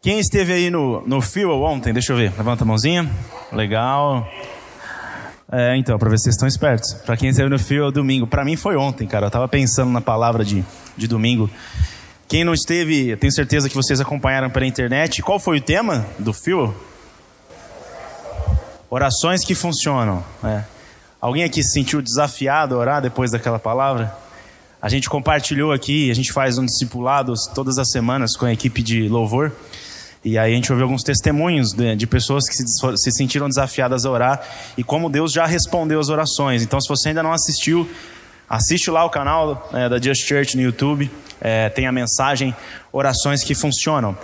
Quem esteve aí no, no Fio ontem? Deixa eu ver. Levanta a mãozinha. Legal. É, então, para ver se vocês estão espertos. Para quem esteve no Fio domingo. Para mim foi ontem, cara. Eu tava pensando na palavra de, de domingo. Quem não esteve, tenho certeza que vocês acompanharam pela internet. Qual foi o tema do Fio? Orações que funcionam. É. Alguém aqui se sentiu desafiado a orar depois daquela palavra? A gente compartilhou aqui, a gente faz um discipulado todas as semanas com a equipe de louvor. E aí a gente ouviu alguns testemunhos de, de pessoas que se, se, sentiram desafiadas a orar e como Deus já respondeu as orações. Então, se você ainda não assistiu, assiste lá o canal é, da Just Church no YouTube. É, tem a mensagem Orações que Funcionam.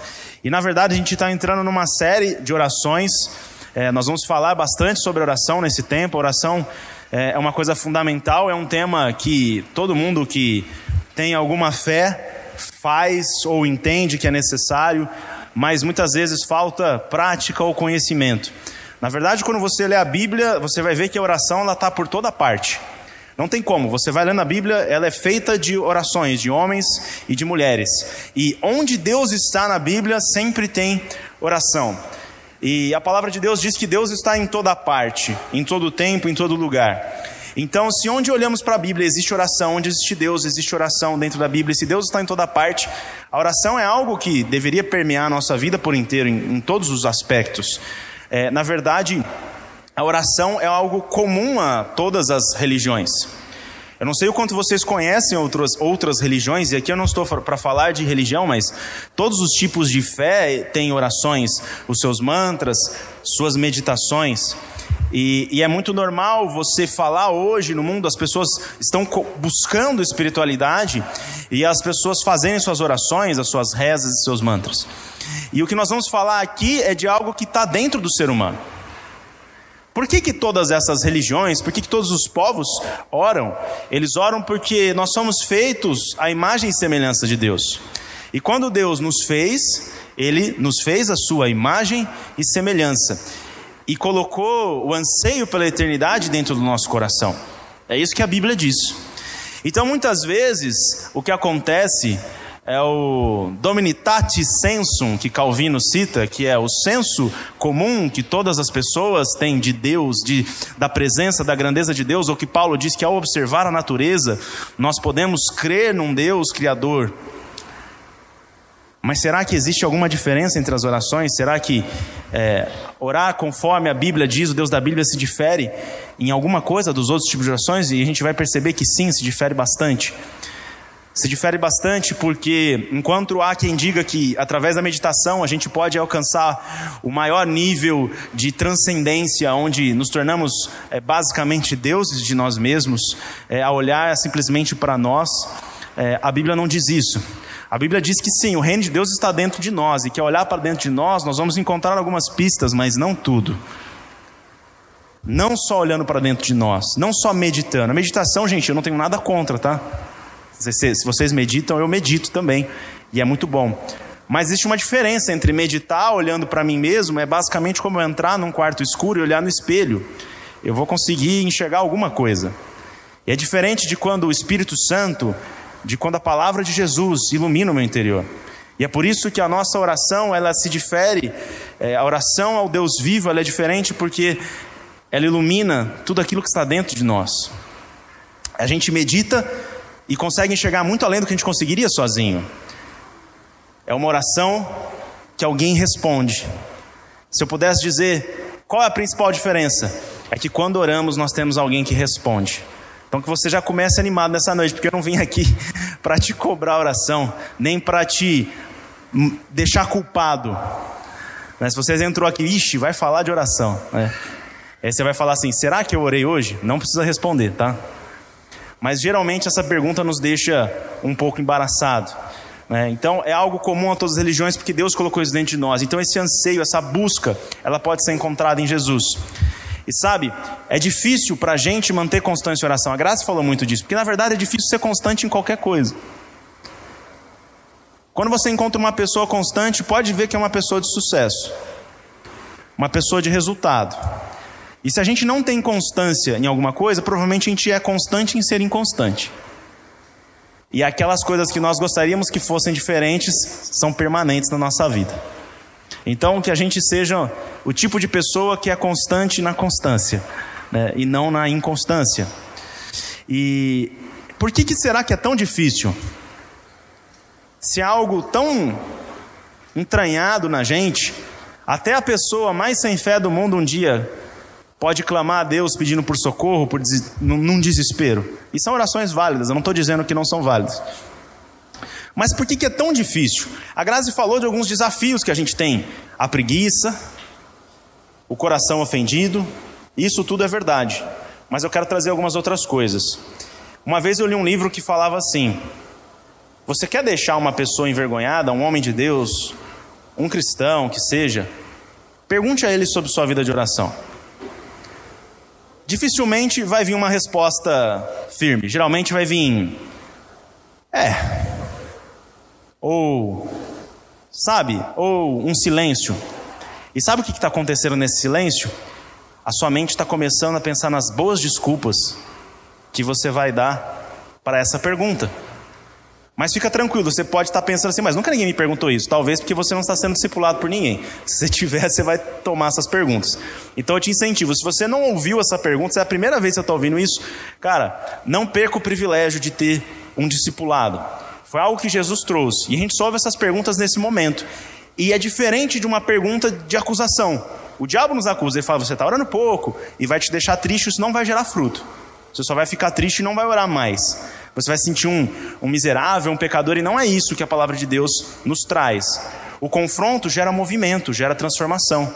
E na verdade a gente está entrando numa série de orações. É, nós vamos falar bastante sobre oração nesse tempo. oração é, é uma coisa fundamental, é um tema que todo mundo que tem alguma fé faz ou entende que é necessário mas muitas vezes falta prática ou conhecimento. Na verdade, quando você lê a Bíblia, você vai ver que a oração ela está por toda parte. Não tem como. Você vai lendo a Bíblia, ela é feita de orações de homens e de mulheres. E onde Deus está na Bíblia, sempre tem oração. E a palavra de Deus diz que Deus está em toda parte, em todo tempo, em todo lugar. Então, se onde olhamos para a Bíblia existe oração, onde existe Deus, existe oração dentro da Bíblia, se Deus está em toda parte, a oração é algo que deveria permear a nossa vida por inteiro, em, em todos os aspectos. É, na verdade, a oração é algo comum a todas as religiões. Eu não sei o quanto vocês conhecem outras, outras religiões, e aqui eu não estou para falar de religião, mas todos os tipos de fé têm orações, os seus mantras, suas meditações. E, e, é muito normal você falar hoje no mundo, as pessoas estão buscando espiritualidade e as pessoas fazendo suas orações, as suas rezas e seus mantras. E o que nós vamos falar aqui é de algo que está dentro do ser humano. Por que, que todas essas religiões, por que, que todos os povos oram? Eles oram porque nós somos feitos à imagem e semelhança de Deus. E quando Deus nos fez, Ele nos fez a sua imagem e semelhança e colocou o anseio pela eternidade dentro do nosso coração. É isso que a Bíblia diz. Então, muitas vezes, o que acontece é o Dominitate Sensum, que Calvino cita, que é o senso comum que todas as pessoas têm de Deus, de, da presença, da grandeza de Deus, ou que Paulo diz que ao observar a natureza, nós podemos crer num Deus Criador. Mas será que existe alguma diferença entre as orações? Será que é, orar conforme a Bíblia diz, o Deus da Bíblia se difere em alguma coisa dos outros tipos de orações? E a gente vai perceber que sim, se difere bastante. Se difere bastante porque, enquanto há quem diga que através da meditação a gente pode alcançar o maior nível de transcendência, onde nos tornamos é, basicamente deuses de nós mesmos, é, a olhar simplesmente para nós, é, a Bíblia não diz isso. A Bíblia diz que sim, o reino de Deus está dentro de nós e que ao olhar para dentro de nós, nós vamos encontrar algumas pistas, mas não tudo. Não só olhando para dentro de nós, não só meditando. A meditação, gente, eu não tenho nada contra, tá? Se vocês meditam, eu medito também, e é muito bom. Mas existe uma diferença entre meditar olhando para mim mesmo, é basicamente como entrar num quarto escuro e olhar no espelho. Eu vou conseguir enxergar alguma coisa. E é diferente de quando o Espírito Santo de quando a palavra de Jesus ilumina o meu interior. E é por isso que a nossa oração ela se difere. É, a oração ao Deus vivo ela é diferente porque ela ilumina tudo aquilo que está dentro de nós. A gente medita e consegue enxergar muito além do que a gente conseguiria sozinho. É uma oração que alguém responde. Se eu pudesse dizer qual é a principal diferença, é que quando oramos nós temos alguém que responde. Então que você já comece animado nessa noite, porque eu não vim aqui para te cobrar oração, nem para te deixar culpado. Mas se você entrou aqui, ixi, vai falar de oração. Né? Aí você vai falar assim: será que eu orei hoje? Não precisa responder, tá? Mas geralmente essa pergunta nos deixa um pouco embaraçado. Né? Então é algo comum a todas as religiões porque Deus colocou isso dentro de nós. Então esse anseio, essa busca, ela pode ser encontrada em Jesus. E sabe, é difícil para a gente manter constância em oração. A Graça falou muito disso, porque na verdade é difícil ser constante em qualquer coisa. Quando você encontra uma pessoa constante, pode ver que é uma pessoa de sucesso, uma pessoa de resultado. E se a gente não tem constância em alguma coisa, provavelmente a gente é constante em ser inconstante. E aquelas coisas que nós gostaríamos que fossem diferentes são permanentes na nossa vida. Então, que a gente seja o tipo de pessoa que é constante na constância né? e não na inconstância. E por que, que será que é tão difícil? Se algo tão entranhado na gente, até a pessoa mais sem fé do mundo um dia pode clamar a Deus pedindo por socorro, por des... num desespero. E são orações válidas, eu não estou dizendo que não são válidas. Mas por que, que é tão difícil? A Grazi falou de alguns desafios que a gente tem: a preguiça, o coração ofendido, isso tudo é verdade. Mas eu quero trazer algumas outras coisas. Uma vez eu li um livro que falava assim: Você quer deixar uma pessoa envergonhada, um homem de Deus, um cristão que seja? Pergunte a ele sobre sua vida de oração dificilmente vai vir uma resposta firme. Geralmente vai vir. É. Ou. Sabe? Ou um silêncio. E sabe o que está acontecendo nesse silêncio? A sua mente está começando a pensar nas boas desculpas que você vai dar para essa pergunta. Mas fica tranquilo, você pode estar pensando assim, mas nunca ninguém me perguntou isso. Talvez porque você não está sendo discipulado por ninguém. Se tiver, você vai tomar essas perguntas. Então eu te incentivo, se você não ouviu essa pergunta, se é a primeira vez que você está ouvindo isso, cara, não perca o privilégio de ter um discipulado. Foi algo que Jesus trouxe. E a gente só ouve essas perguntas nesse momento. E é diferente de uma pergunta de acusação. O diabo nos acusa, ele fala, você está orando pouco, e vai te deixar triste, isso não vai gerar fruto. Você só vai ficar triste e não vai orar mais. Você vai sentir um, um miserável, um pecador, e não é isso que a palavra de Deus nos traz. O confronto gera movimento, gera transformação.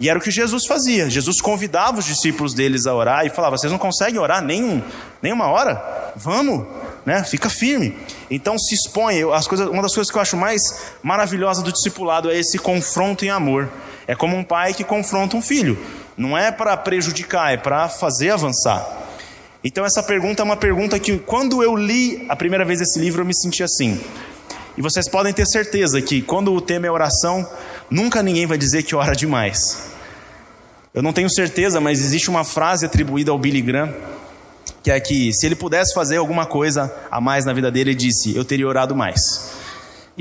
E era o que Jesus fazia. Jesus convidava os discípulos deles a orar e falava: Vocês não conseguem orar nem, nem uma hora? Vamos, né? fica firme. Então se expõe. As coisas, uma das coisas que eu acho mais maravilhosa do discipulado é esse confronto em amor. É como um pai que confronta um filho. Não é para prejudicar, é para fazer avançar. Então essa pergunta é uma pergunta que quando eu li a primeira vez esse livro eu me senti assim. E vocês podem ter certeza que quando o tema é oração, nunca ninguém vai dizer que ora demais. Eu não tenho certeza, mas existe uma frase atribuída ao Billy Graham que é que se ele pudesse fazer alguma coisa a mais na vida dele, ele disse: "Eu teria orado mais".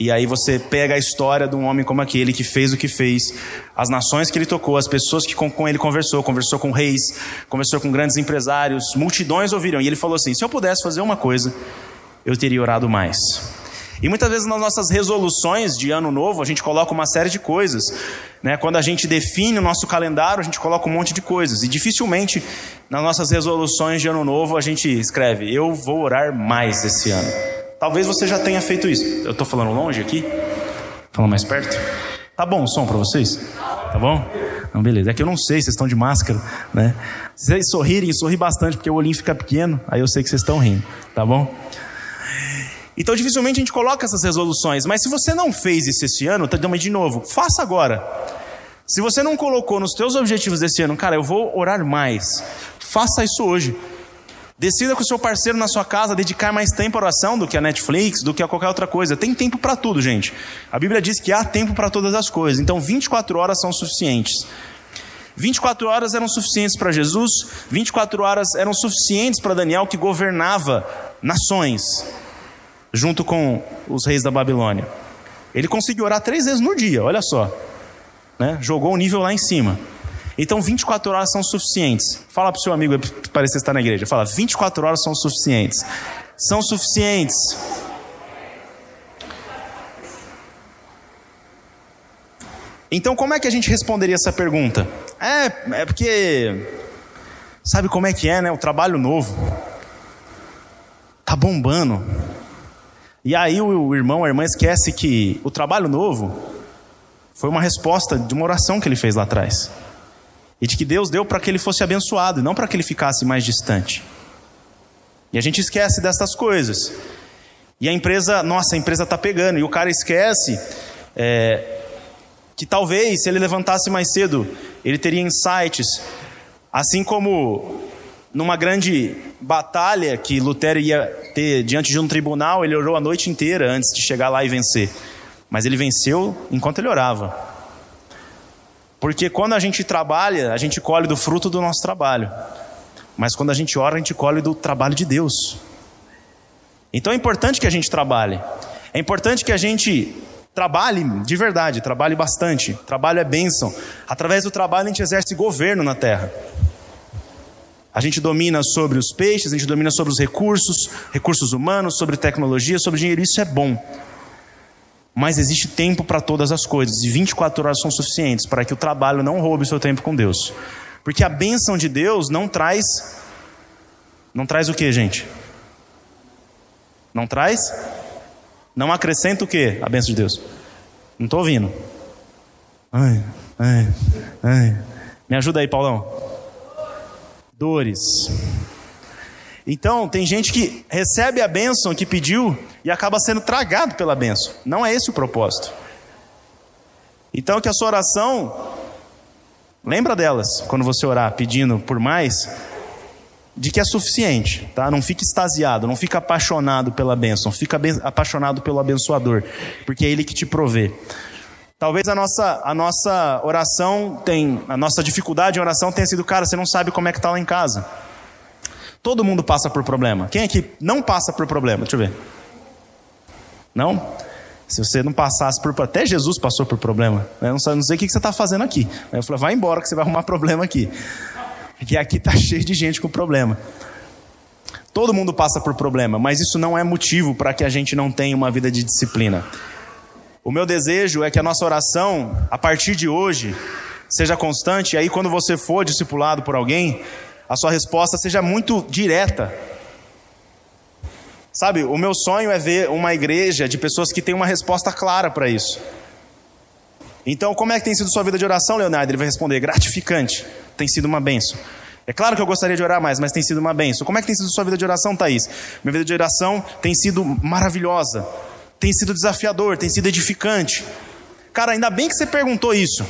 E aí você pega a história de um homem como aquele que fez o que fez, as nações que ele tocou, as pessoas que com, com ele conversou, conversou com reis, conversou com grandes empresários, multidões ouviram. E ele falou assim: se eu pudesse fazer uma coisa, eu teria orado mais. E muitas vezes nas nossas resoluções de ano novo, a gente coloca uma série de coisas. Né? Quando a gente define o nosso calendário, a gente coloca um monte de coisas. E dificilmente nas nossas resoluções de ano novo a gente escreve: Eu vou orar mais esse ano. Talvez você já tenha feito isso. Eu estou falando longe aqui? Falando mais perto? Tá bom o som para vocês? Tá bom? Não, beleza. É que eu não sei, vocês estão de máscara, né? Se vocês sorrirem, sorri bastante, porque o olhinho fica pequeno, aí eu sei que vocês estão rindo, tá bom? Então, dificilmente a gente coloca essas resoluções, mas se você não fez isso esse ano, tá, de novo, faça agora. Se você não colocou nos teus objetivos desse ano, cara, eu vou orar mais, faça isso hoje. Decida com o seu parceiro na sua casa dedicar mais tempo à oração do que a Netflix, do que a qualquer outra coisa. Tem tempo para tudo, gente. A Bíblia diz que há tempo para todas as coisas. Então, 24 horas são suficientes. 24 horas eram suficientes para Jesus, 24 horas eram suficientes para Daniel, que governava nações, junto com os reis da Babilônia. Ele conseguiu orar três vezes no dia, olha só. Né? Jogou o nível lá em cima. Então 24 horas são suficientes. Fala para o seu amigo que parece estar na igreja. Fala, 24 horas são suficientes. São suficientes. Então como é que a gente responderia essa pergunta? É, é porque sabe como é que é, né? O trabalho novo tá bombando. E aí o irmão, a irmã esquece que o trabalho novo foi uma resposta de uma oração que ele fez lá atrás. E de que Deus deu para que ele fosse abençoado e não para que ele ficasse mais distante. E a gente esquece dessas coisas. E a empresa, nossa, a empresa está pegando. E o cara esquece é, que talvez, se ele levantasse mais cedo, ele teria insights. Assim como numa grande batalha que Lutero ia ter diante de um tribunal, ele orou a noite inteira antes de chegar lá e vencer. Mas ele venceu enquanto ele orava. Porque quando a gente trabalha, a gente colhe do fruto do nosso trabalho. Mas quando a gente ora, a gente colhe do trabalho de Deus. Então é importante que a gente trabalhe. É importante que a gente trabalhe de verdade, trabalhe bastante. Trabalho é bênção. Através do trabalho a gente exerce governo na terra. A gente domina sobre os peixes, a gente domina sobre os recursos, recursos humanos, sobre tecnologia, sobre dinheiro. Isso é bom. Mas existe tempo para todas as coisas, e 24 horas são suficientes para que o trabalho não roube o seu tempo com Deus. Porque a bênção de Deus não traz. Não traz o que, gente? Não traz? Não acrescenta o que? A bênção de Deus. Não estou ouvindo. Ai, ai, ai. Me ajuda aí, Paulão. Dores. Então, tem gente que recebe a bênção que pediu e acaba sendo tragado pela bênção. Não é esse o propósito. Então, que a sua oração, lembra delas quando você orar pedindo por mais, de que é suficiente, tá? Não fique extasiado, não fique apaixonado pela bênção, fica apaixonado pelo abençoador, porque é ele que te provê. Talvez a nossa, a nossa oração tem, a nossa dificuldade em oração tenha sido, cara, você não sabe como é que está lá em casa. Todo mundo passa por problema. Quem aqui não passa por problema? Deixa eu ver. Não? Se você não passasse por. Até Jesus passou por problema. Eu não sei, não sei o que você está fazendo aqui. Eu falei, vai embora que você vai arrumar problema aqui. Porque aqui está cheio de gente com problema. Todo mundo passa por problema, mas isso não é motivo para que a gente não tenha uma vida de disciplina. O meu desejo é que a nossa oração, a partir de hoje, seja constante, e aí quando você for discipulado por alguém, a sua resposta seja muito direta. Sabe, o meu sonho é ver uma igreja de pessoas que têm uma resposta clara para isso. Então, como é que tem sido sua vida de oração, Leonardo? Ele vai responder: gratificante, tem sido uma benção. É claro que eu gostaria de orar mais, mas tem sido uma benção. Como é que tem sido sua vida de oração, Thaís? Minha vida de oração tem sido maravilhosa, tem sido desafiador, tem sido edificante. Cara, ainda bem que você perguntou isso.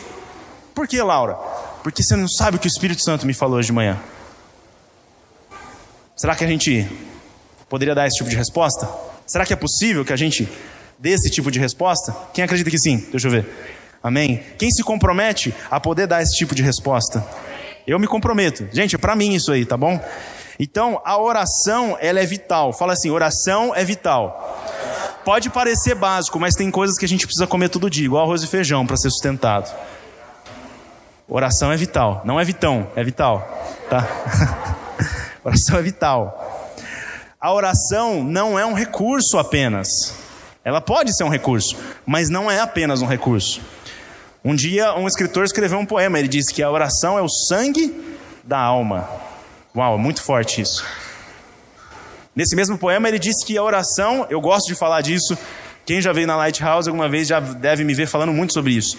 Por que, Laura? Porque você não sabe o que o Espírito Santo me falou hoje de manhã. Será que a gente poderia dar esse tipo de resposta? Será que é possível que a gente dê esse tipo de resposta? Quem acredita que sim? Deixa eu ver. Amém? Quem se compromete a poder dar esse tipo de resposta? Eu me comprometo. Gente, é para mim isso aí, tá bom? Então, a oração, ela é vital. Fala assim, oração é vital. Pode parecer básico, mas tem coisas que a gente precisa comer todo dia, igual arroz e feijão para ser sustentado. Oração é vital, não é vitão, é vital, tá? Oração é vital. A oração não é um recurso apenas. Ela pode ser um recurso, mas não é apenas um recurso. Um dia, um escritor escreveu um poema. Ele disse que a oração é o sangue da alma. Uau, muito forte isso. Nesse mesmo poema, ele disse que a oração, eu gosto de falar disso. Quem já veio na Lighthouse alguma vez já deve me ver falando muito sobre isso.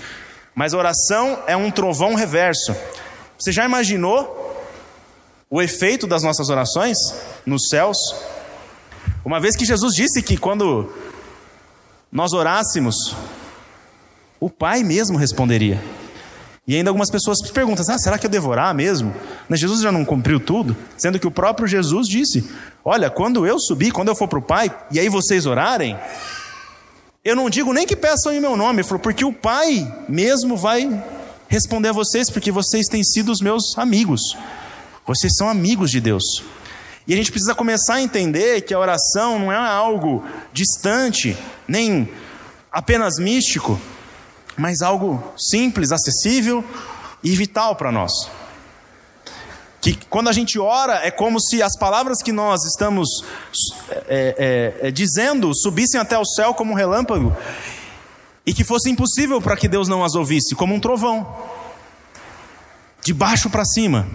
Mas a oração é um trovão reverso. Você já imaginou o efeito das nossas orações nos céus. Uma vez que Jesus disse que quando nós orássemos, o Pai mesmo responderia. E ainda algumas pessoas perguntam: ah, será que eu devo orar mesmo? Mas Jesus já não cumpriu tudo? Sendo que o próprio Jesus disse: Olha, quando eu subir, quando eu for para o Pai, e aí vocês orarem, eu não digo nem que peçam em meu nome, porque o Pai mesmo vai responder a vocês, porque vocês têm sido os meus amigos. Vocês são amigos de Deus. E a gente precisa começar a entender que a oração não é algo distante, nem apenas místico, mas algo simples, acessível e vital para nós. Que quando a gente ora, é como se as palavras que nós estamos é, é, é, dizendo subissem até o céu como um relâmpago e que fosse impossível para que Deus não as ouvisse, como um trovão, de baixo para cima.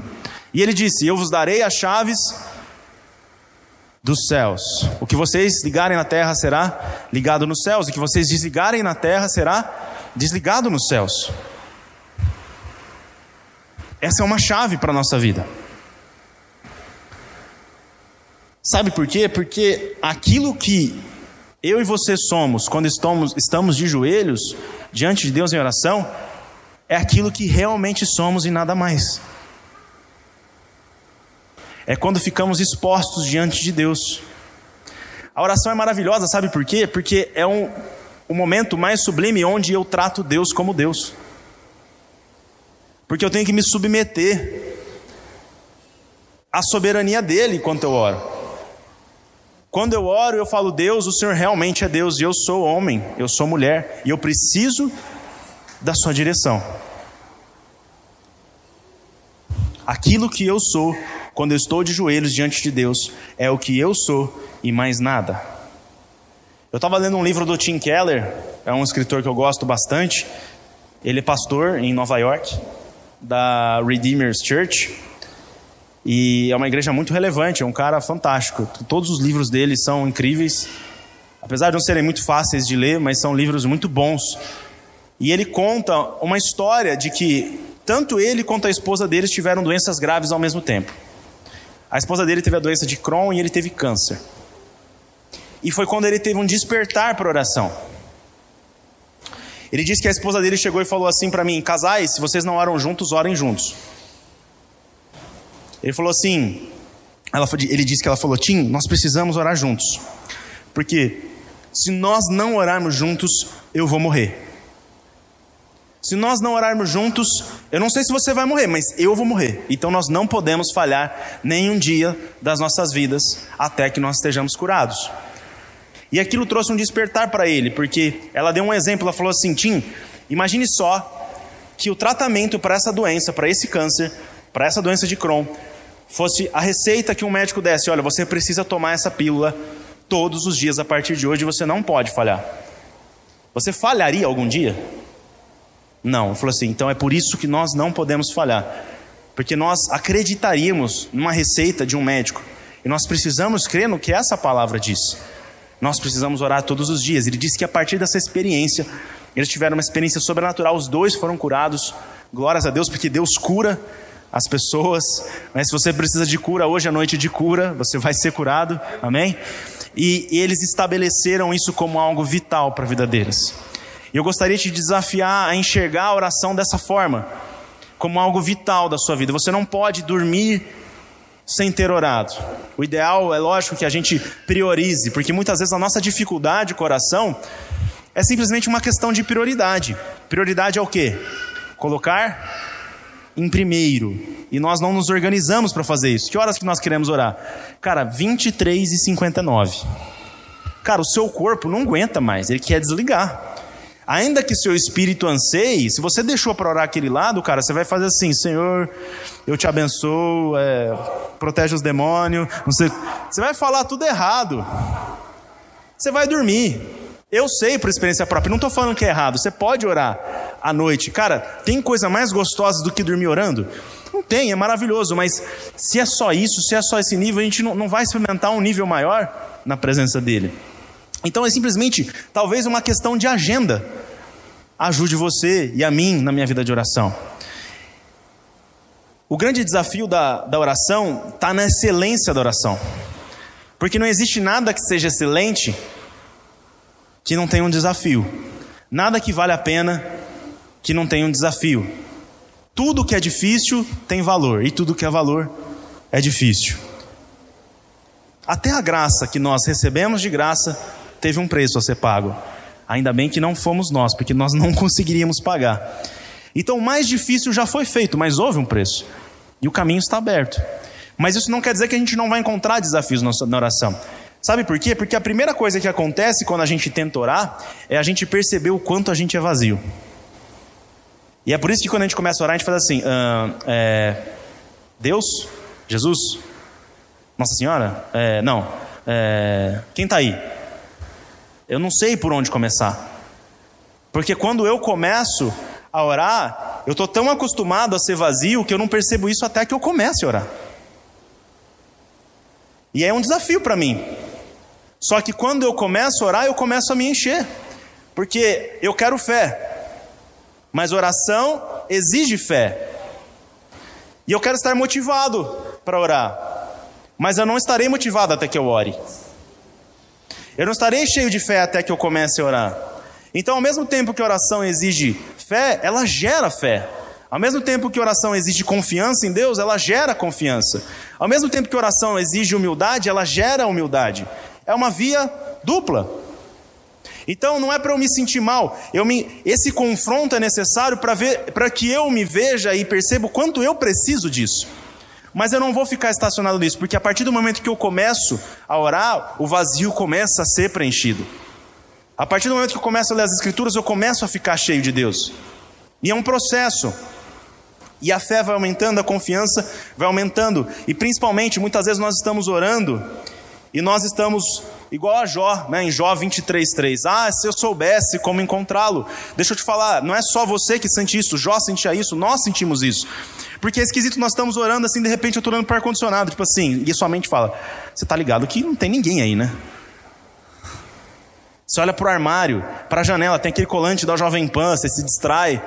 E ele disse: Eu vos darei as chaves dos céus. O que vocês ligarem na terra será ligado nos céus, o que vocês desligarem na terra será desligado nos céus. Essa é uma chave para a nossa vida. Sabe por quê? Porque aquilo que eu e você somos quando estamos, estamos de joelhos diante de Deus em oração é aquilo que realmente somos e nada mais é quando ficamos expostos diante de Deus. A oração é maravilhosa, sabe por quê? Porque é um, o momento mais sublime onde eu trato Deus como Deus. Porque eu tenho que me submeter à soberania dele enquanto eu oro. Quando eu oro, eu falo, Deus, o Senhor realmente é Deus, e eu sou homem, eu sou mulher, e eu preciso da sua direção. Aquilo que eu sou, quando eu estou de joelhos diante de Deus, é o que eu sou e mais nada. Eu estava lendo um livro do Tim Keller, é um escritor que eu gosto bastante. Ele é pastor em Nova York, da Redeemer's Church. E é uma igreja muito relevante, é um cara fantástico. Todos os livros dele são incríveis. Apesar de não serem muito fáceis de ler, mas são livros muito bons. E ele conta uma história de que tanto ele quanto a esposa deles tiveram doenças graves ao mesmo tempo. A esposa dele teve a doença de Crohn e ele teve câncer. E foi quando ele teve um despertar para oração. Ele disse que a esposa dele chegou e falou assim para mim: Casais, se vocês não oram juntos, orem juntos. Ele falou assim: ela, ele disse que ela falou: Tim, nós precisamos orar juntos. Porque se nós não orarmos juntos, eu vou morrer. Se nós não orarmos juntos, eu não sei se você vai morrer, mas eu vou morrer. Então nós não podemos falhar nenhum dia das nossas vidas até que nós estejamos curados. E aquilo trouxe um despertar para ele, porque ela deu um exemplo, ela falou assim: Tim, imagine só que o tratamento para essa doença, para esse câncer, para essa doença de Crohn, fosse a receita que um médico desse: olha, você precisa tomar essa pílula todos os dias a partir de hoje, você não pode falhar. Você falharia algum dia? Não, ele falou assim: então é por isso que nós não podemos falhar, porque nós acreditaríamos numa receita de um médico e nós precisamos crer no que essa palavra diz. Nós precisamos orar todos os dias. Ele disse que a partir dessa experiência, eles tiveram uma experiência sobrenatural, os dois foram curados. Glórias a Deus, porque Deus cura as pessoas. Mas se você precisa de cura, hoje é noite de cura, você vai ser curado. Amém? E eles estabeleceram isso como algo vital para a vida deles. E eu gostaria de te desafiar a enxergar a oração dessa forma, como algo vital da sua vida. Você não pode dormir sem ter orado. O ideal é lógico que a gente priorize, porque muitas vezes a nossa dificuldade com oração é simplesmente uma questão de prioridade. Prioridade é o quê? Colocar em primeiro. E nós não nos organizamos para fazer isso. Que horas que nós queremos orar? Cara, 23 e 59. Cara, o seu corpo não aguenta mais, ele quer desligar. Ainda que seu espírito anseie, se você deixou para orar aquele lado, cara, você vai fazer assim: Senhor, eu te abençoo, é, protege os demônios. Você, vai falar tudo errado. Você vai dormir. Eu sei por experiência própria, não estou falando que é errado. Você pode orar à noite. Cara, tem coisa mais gostosa do que dormir orando? Não tem, é maravilhoso, mas se é só isso, se é só esse nível, a gente não, não vai experimentar um nível maior na presença dele. Então é simplesmente, talvez, uma questão de agenda. Ajude você e a mim na minha vida de oração. O grande desafio da, da oração está na excelência da oração. Porque não existe nada que seja excelente que não tenha um desafio. Nada que vale a pena que não tenha um desafio. Tudo que é difícil tem valor, e tudo que é valor é difícil. Até a graça que nós recebemos de graça teve um preço a ser pago. Ainda bem que não fomos nós, porque nós não conseguiríamos pagar. Então o mais difícil já foi feito, mas houve um preço. E o caminho está aberto. Mas isso não quer dizer que a gente não vai encontrar desafios na oração. Sabe por quê? Porque a primeira coisa que acontece quando a gente tenta orar é a gente perceber o quanto a gente é vazio. E é por isso que quando a gente começa a orar, a gente faz assim: ah, é, Deus, Jesus, Nossa Senhora, é, não, é, quem está aí? Eu não sei por onde começar. Porque quando eu começo a orar, eu estou tão acostumado a ser vazio que eu não percebo isso até que eu comece a orar. E é um desafio para mim. Só que quando eu começo a orar, eu começo a me encher. Porque eu quero fé. Mas oração exige fé. E eu quero estar motivado para orar. Mas eu não estarei motivado até que eu ore. Eu não estarei cheio de fé até que eu comece a orar. Então, ao mesmo tempo que oração exige fé, ela gera fé. Ao mesmo tempo que oração exige confiança em Deus, ela gera confiança. Ao mesmo tempo que oração exige humildade, ela gera humildade. É uma via dupla. Então não é para eu me sentir mal. Me, esse confronto é necessário para ver, para que eu me veja e perceba o quanto eu preciso disso. Mas eu não vou ficar estacionado nisso, porque a partir do momento que eu começo a orar, o vazio começa a ser preenchido. A partir do momento que eu começo a ler as Escrituras, eu começo a ficar cheio de Deus. E é um processo. E a fé vai aumentando, a confiança vai aumentando. E principalmente, muitas vezes nós estamos orando e nós estamos igual a Jó, né, em Jó 23:3. Ah, se eu soubesse como encontrá-lo. Deixa eu te falar, não é só você que sente isso, Jó sentia isso, nós sentimos isso. Porque é esquisito, nós estamos orando assim, de repente eu estou orando para ar-condicionado, tipo assim, e sua mente fala: Você está ligado que não tem ninguém aí, né? Você olha para o armário, para a janela, tem aquele colante da Jovem Pan, você se distrai,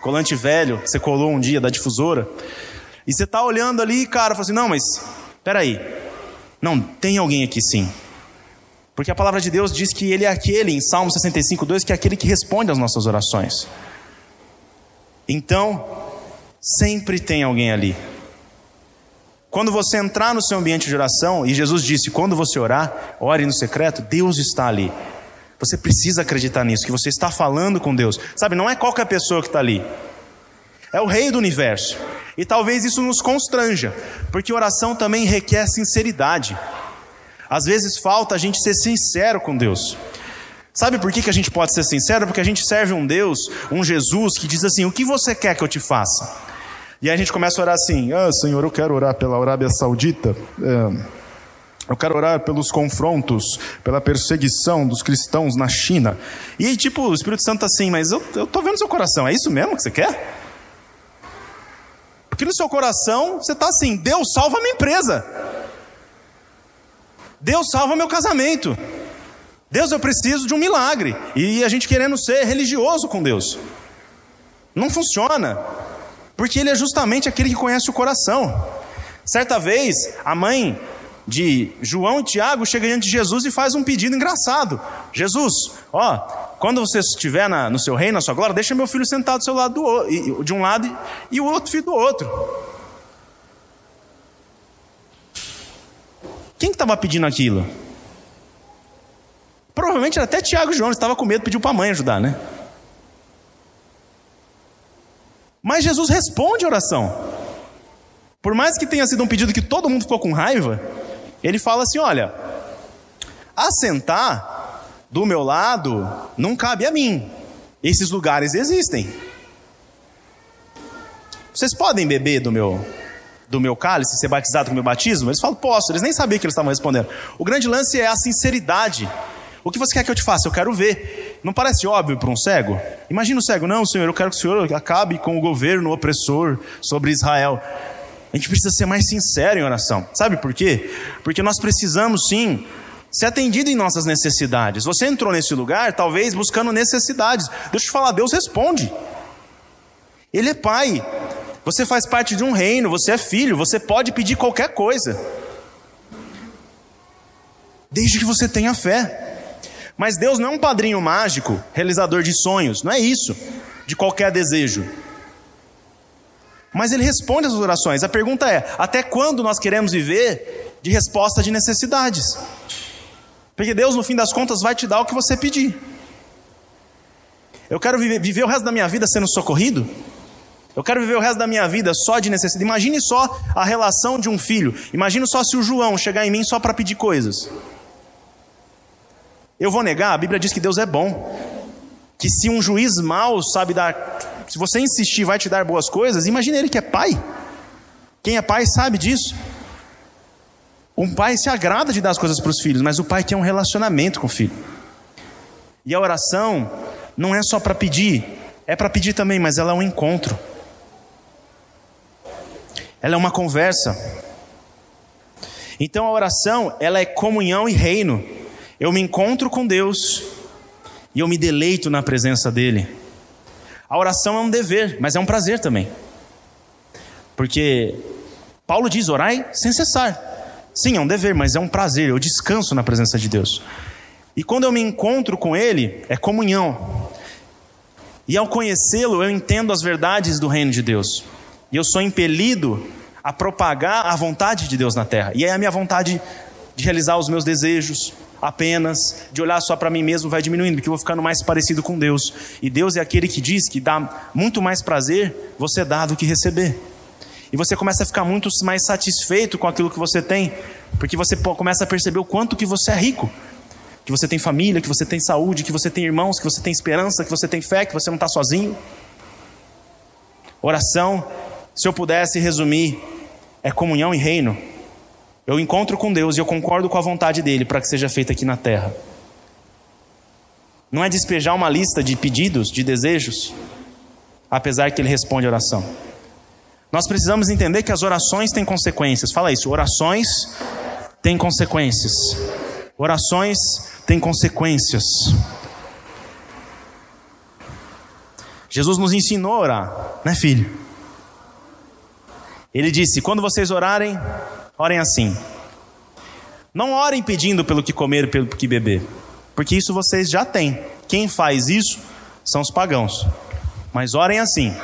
colante velho que você colou um dia da difusora. E você está olhando ali, cara, fala assim: Não, mas peraí, não, tem alguém aqui sim. Porque a palavra de Deus diz que Ele é aquele, em Salmo 65, 2, que é aquele que responde às nossas orações. Então, sempre tem alguém ali. Quando você entrar no seu ambiente de oração, e Jesus disse: quando você orar, ore no secreto, Deus está ali. Você precisa acreditar nisso, que você está falando com Deus. Sabe, não é qualquer pessoa que está ali, é o Rei do universo. E talvez isso nos constranja, porque oração também requer sinceridade. Às vezes falta a gente ser sincero com Deus. Sabe por que, que a gente pode ser sincero? Porque a gente serve um Deus, um Jesus, que diz assim: O que você quer que eu te faça? E aí a gente começa a orar assim: Ah, Senhor, eu quero orar pela Arábia Saudita. É, eu quero orar pelos confrontos, pela perseguição dos cristãos na China. E tipo, o Espírito Santo tá assim: Mas eu, eu tô vendo seu coração, é isso mesmo que você quer? Porque no seu coração você está assim: Deus salva minha empresa. Deus salva meu casamento. Deus, eu preciso de um milagre. E a gente querendo ser religioso com Deus. Não funciona. Porque Ele é justamente aquele que conhece o coração. Certa vez, a mãe de João e Tiago chega diante de Jesus e faz um pedido engraçado: Jesus, ó, quando você estiver na, no seu reino, na sua glória, deixa meu filho sentado do seu lado do, de um lado e, o outro filho do outro. Quem estava pedindo aquilo? Provavelmente era até Tiago e João, estava com medo, pediu para a mãe ajudar, né? Mas Jesus responde a oração. Por mais que tenha sido um pedido que todo mundo ficou com raiva, ele fala assim: olha, assentar do meu lado não cabe a mim. Esses lugares existem. Vocês podem beber do meu do meu cálice, ser batizado com o meu batismo? Eles falam, posso. Eles nem sabiam que eles estavam respondendo. O grande lance é a sinceridade. O que você quer que eu te faça? Eu quero ver. Não parece óbvio para um cego? Imagina o cego, não, Senhor, eu quero que o Senhor acabe com o governo opressor sobre Israel. A gente precisa ser mais sincero em oração. Sabe por quê? Porque nós precisamos sim ser atendido em nossas necessidades. Você entrou nesse lugar, talvez buscando necessidades. Deixa eu te falar, Deus responde. Ele é pai. Você faz parte de um reino, você é filho, você pode pedir qualquer coisa. Desde que você tenha fé. Mas Deus não é um padrinho mágico, realizador de sonhos, não é isso, de qualquer desejo. Mas Ele responde às orações. A pergunta é: até quando nós queremos viver de resposta de necessidades? Porque Deus, no fim das contas, vai te dar o que você pedir. Eu quero viver, viver o resto da minha vida sendo socorrido? Eu quero viver o resto da minha vida só de necessidade. Imagine só a relação de um filho. Imagine só se o João chegar em mim só para pedir coisas. Eu vou negar? A Bíblia diz que Deus é bom. Que se um juiz mau sabe dar. Se você insistir, vai te dar boas coisas. Imagine ele que é pai. Quem é pai sabe disso. Um pai se agrada de dar as coisas para os filhos, mas o pai quer um relacionamento com o filho. E a oração não é só para pedir, é para pedir também, mas ela é um encontro ela é uma conversa. Então a oração, ela é comunhão e reino. Eu me encontro com Deus e eu me deleito na presença dele. A oração é um dever, mas é um prazer também. Porque Paulo diz: orai sem cessar. Sim, é um dever, mas é um prazer, eu descanso na presença de Deus. E quando eu me encontro com Ele, é comunhão. E ao conhecê-lo, eu entendo as verdades do reino de Deus. E eu sou impelido a propagar a vontade de Deus na terra. E aí a minha vontade de realizar os meus desejos apenas, de olhar só para mim mesmo, vai diminuindo, porque eu vou ficando mais parecido com Deus. E Deus é aquele que diz que dá muito mais prazer você dar do que receber. E você começa a ficar muito mais satisfeito com aquilo que você tem, porque você começa a perceber o quanto que você é rico. Que você tem família, que você tem saúde, que você tem irmãos, que você tem esperança, que você tem fé, que você não está sozinho. Oração, se eu pudesse resumir, é comunhão e reino. Eu encontro com Deus e eu concordo com a vontade dele para que seja feita aqui na terra. Não é despejar uma lista de pedidos, de desejos, apesar que ele responde a oração. Nós precisamos entender que as orações têm consequências. Fala isso, orações têm consequências. Orações têm consequências. Jesus nos ensinou a orar, né, filho? Ele disse: quando vocês orarem, orem assim. Não orem pedindo pelo que comer, pelo que beber, porque isso vocês já têm. Quem faz isso são os pagãos. Mas orem assim.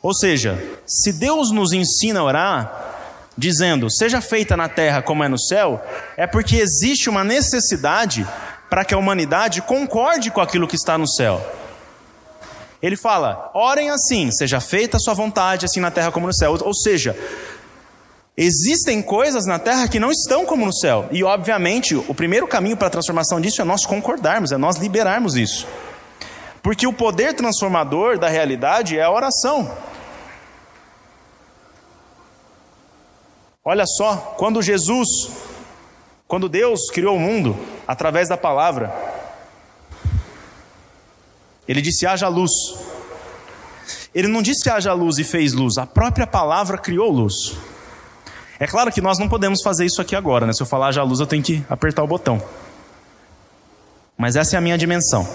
Ou seja, se Deus nos ensina a orar, dizendo, seja feita na terra como é no céu, é porque existe uma necessidade para que a humanidade concorde com aquilo que está no céu. Ele fala: orem assim, seja feita a sua vontade, assim na terra como no céu. Ou seja, existem coisas na terra que não estão como no céu. E, obviamente, o primeiro caminho para a transformação disso é nós concordarmos, é nós liberarmos isso. Porque o poder transformador da realidade é a oração. Olha só, quando Jesus, quando Deus criou o mundo através da palavra, ele disse: haja luz. Ele não disse haja luz e fez luz, a própria palavra criou luz. É claro que nós não podemos fazer isso aqui agora, né? Se eu falar haja luz, eu tenho que apertar o botão. Mas essa é a minha dimensão.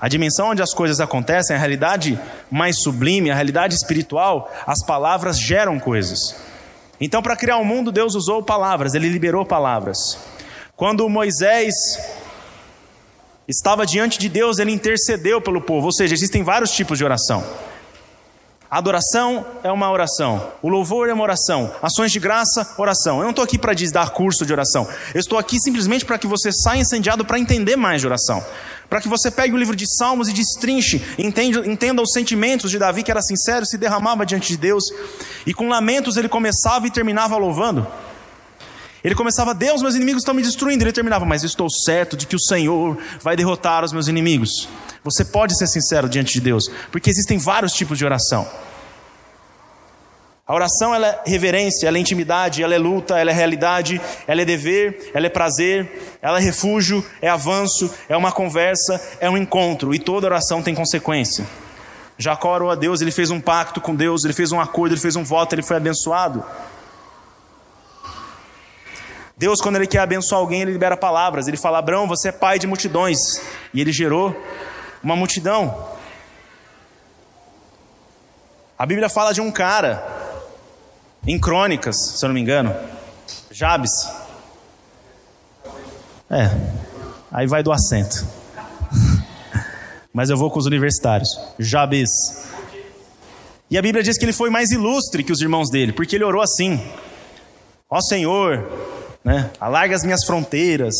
A dimensão onde as coisas acontecem, a realidade mais sublime, a realidade espiritual, as palavras geram coisas. Então, para criar o um mundo, Deus usou palavras, ele liberou palavras. Quando Moisés estava diante de Deus, ele intercedeu pelo povo, ou seja, existem vários tipos de oração. A adoração é uma oração, o louvor é uma oração, ações de graça, oração. Eu não estou aqui para dar curso de oração, eu estou aqui simplesmente para que você saia incendiado para entender mais de oração. Para que você pegue o livro de Salmos e destrinche, entenda, entenda os sentimentos de Davi, que era sincero, se derramava diante de Deus, e com lamentos ele começava e terminava louvando. Ele começava, Deus, meus inimigos estão me destruindo. Ele terminava, mas estou certo de que o Senhor vai derrotar os meus inimigos. Você pode ser sincero diante de Deus, porque existem vários tipos de oração. A oração ela é reverência, ela é intimidade, ela é luta, ela é realidade, ela é dever, ela é prazer, ela é refúgio, é avanço, é uma conversa, é um encontro, e toda oração tem consequência. Jacó orou a Deus, ele fez um pacto com Deus, ele fez um acordo, ele fez um voto, ele foi abençoado. Deus, quando ele quer abençoar alguém, ele libera palavras. Ele fala: Abraão, você é pai de multidões. E ele gerou uma multidão. A Bíblia fala de um cara em Crônicas, se eu não me engano, Jabes. É, aí vai do acento. Mas eu vou com os universitários. Jabes. E a Bíblia diz que ele foi mais ilustre que os irmãos dele, porque ele orou assim: Ó Senhor, né, alarga as minhas fronteiras,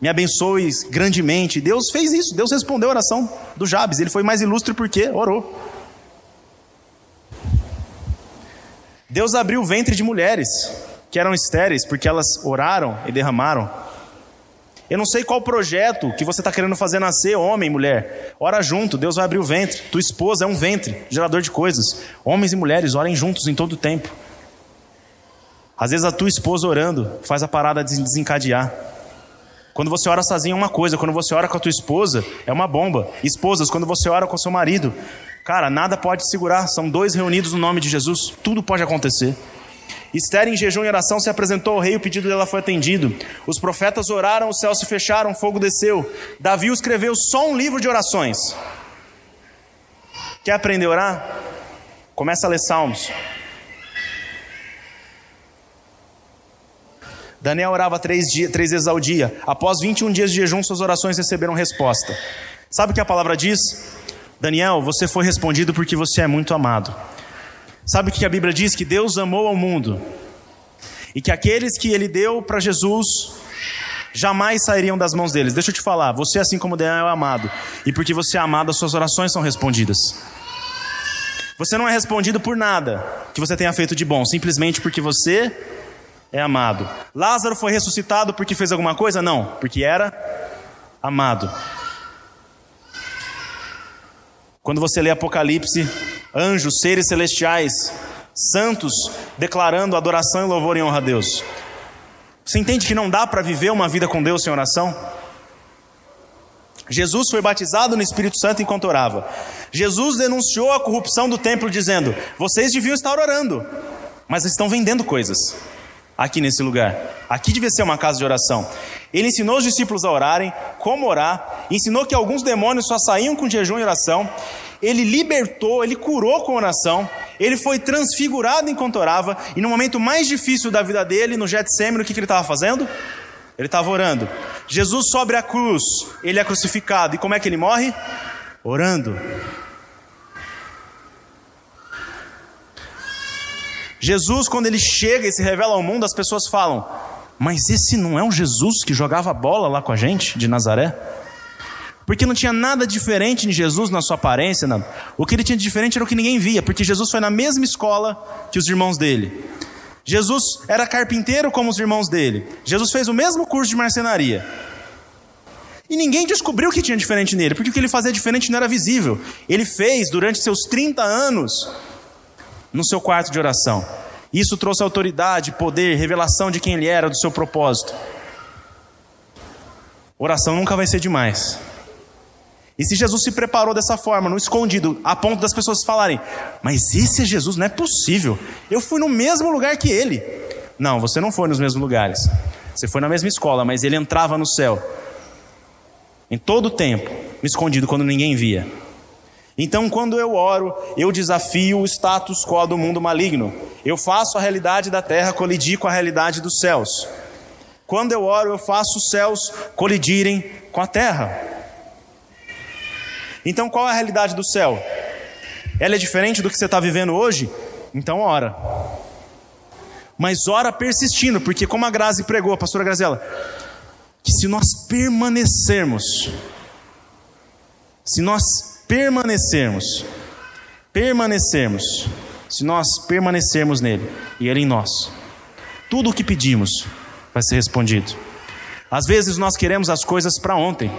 me abençoe grandemente. Deus fez isso, Deus respondeu a oração do Jabes. Ele foi mais ilustre porque orou. Deus abriu o ventre de mulheres que eram estéreis porque elas oraram e derramaram. Eu não sei qual projeto que você está querendo fazer nascer, homem, mulher. Ora junto, Deus vai abrir o ventre. Tua esposa é um ventre, gerador de coisas. Homens e mulheres orem juntos em todo o tempo. Às vezes a tua esposa orando faz a parada desencadear. Quando você ora sozinho é uma coisa, quando você ora com a tua esposa é uma bomba. Esposas, quando você ora com seu marido, Cara, nada pode segurar, são dois reunidos no nome de Jesus, tudo pode acontecer. Esther, em jejum e oração, se apresentou ao rei, o pedido dela foi atendido. Os profetas oraram, os céus se fecharam, fogo desceu. Davi escreveu só um livro de orações. Quer aprender a orar? Começa a ler Salmos. Daniel orava três, dias, três vezes ao dia. Após 21 dias de jejum, suas orações receberam resposta. Sabe o que a palavra diz? Daniel, você foi respondido porque você é muito amado. Sabe o que a Bíblia diz? Que Deus amou ao mundo e que aqueles que Ele deu para Jesus jamais sairiam das mãos deles. Deixa eu te falar, você, assim como Daniel, é amado, e porque você é amado, as suas orações são respondidas. Você não é respondido por nada que você tenha feito de bom, simplesmente porque você é amado. Lázaro foi ressuscitado porque fez alguma coisa? Não, porque era amado. Quando você lê Apocalipse, anjos, seres celestiais, santos, declarando adoração e louvor em honra a Deus. Você entende que não dá para viver uma vida com Deus sem oração? Jesus foi batizado no Espírito Santo enquanto orava. Jesus denunciou a corrupção do templo, dizendo: Vocês deviam estar orando, mas estão vendendo coisas aqui nesse lugar. Aqui devia ser uma casa de oração. Ele ensinou os discípulos a orarem, como orar, ensinou que alguns demônios só saíam com jejum e oração. Ele libertou, ele curou com oração, ele foi transfigurado enquanto orava, e no momento mais difícil da vida dele, no Getsemane, o que, que ele estava fazendo? Ele estava orando. Jesus sobe a cruz, ele é crucificado. E como é que ele morre? Orando. Jesus, quando ele chega e se revela ao mundo, as pessoas falam: Mas esse não é o Jesus que jogava bola lá com a gente, de Nazaré? Porque não tinha nada diferente em Jesus na sua aparência, não. O que ele tinha de diferente era o que ninguém via, porque Jesus foi na mesma escola que os irmãos dele. Jesus era carpinteiro como os irmãos dele. Jesus fez o mesmo curso de marcenaria. E ninguém descobriu o que tinha diferente nele, porque o que ele fazia diferente não era visível. Ele fez durante seus 30 anos no seu quarto de oração. Isso trouxe autoridade, poder, revelação de quem ele era, do seu propósito. Oração nunca vai ser demais. E se Jesus se preparou dessa forma, no escondido, a ponto das pessoas falarem: Mas esse é Jesus, não é possível. Eu fui no mesmo lugar que ele. Não, você não foi nos mesmos lugares. Você foi na mesma escola, mas ele entrava no céu. Em todo o tempo, escondido quando ninguém via. Então, quando eu oro, eu desafio o status quo do mundo maligno. Eu faço a realidade da terra colidir com a realidade dos céus. Quando eu oro, eu faço os céus colidirem com a terra. Então qual é a realidade do céu? Ela é diferente do que você está vivendo hoje? Então ora. Mas ora persistindo, porque como a Grazi pregou, a pastora Graziela, que se nós permanecermos, se nós permanecermos, permanecermos, se nós permanecermos nele e ele em nós, tudo o que pedimos vai ser respondido. Às vezes nós queremos as coisas para ontem.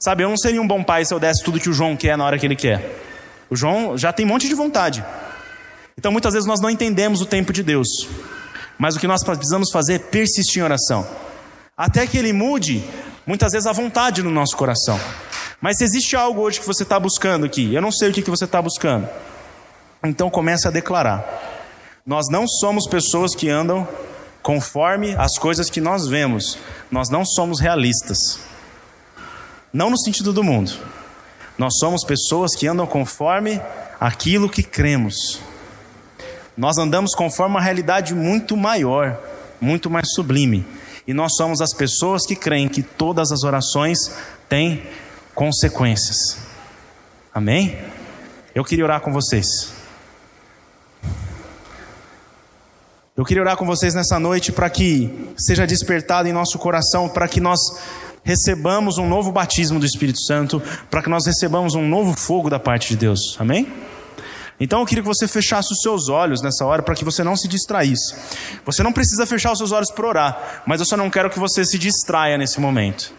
Sabe, eu não seria um bom pai se eu desse tudo que o João quer na hora que ele quer. O João já tem um monte de vontade. Então muitas vezes nós não entendemos o tempo de Deus. Mas o que nós precisamos fazer é persistir em oração. Até que ele mude, muitas vezes, a vontade no nosso coração. Mas se existe algo hoje que você está buscando aqui, eu não sei o que, que você está buscando. Então comece a declarar. Nós não somos pessoas que andam conforme as coisas que nós vemos. Nós não somos realistas. Não no sentido do mundo. Nós somos pessoas que andam conforme aquilo que cremos. Nós andamos conforme uma realidade muito maior, muito mais sublime. E nós somos as pessoas que creem que todas as orações têm consequências. Amém? Eu queria orar com vocês. Eu queria orar com vocês nessa noite para que seja despertado em nosso coração, para que nós recebamos um novo batismo do Espírito Santo, para que nós recebamos um novo fogo da parte de Deus. Amém? Então eu queria que você fechasse os seus olhos nessa hora para que você não se distraísse. Você não precisa fechar os seus olhos para orar, mas eu só não quero que você se distraia nesse momento.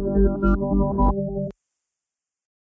Thank you.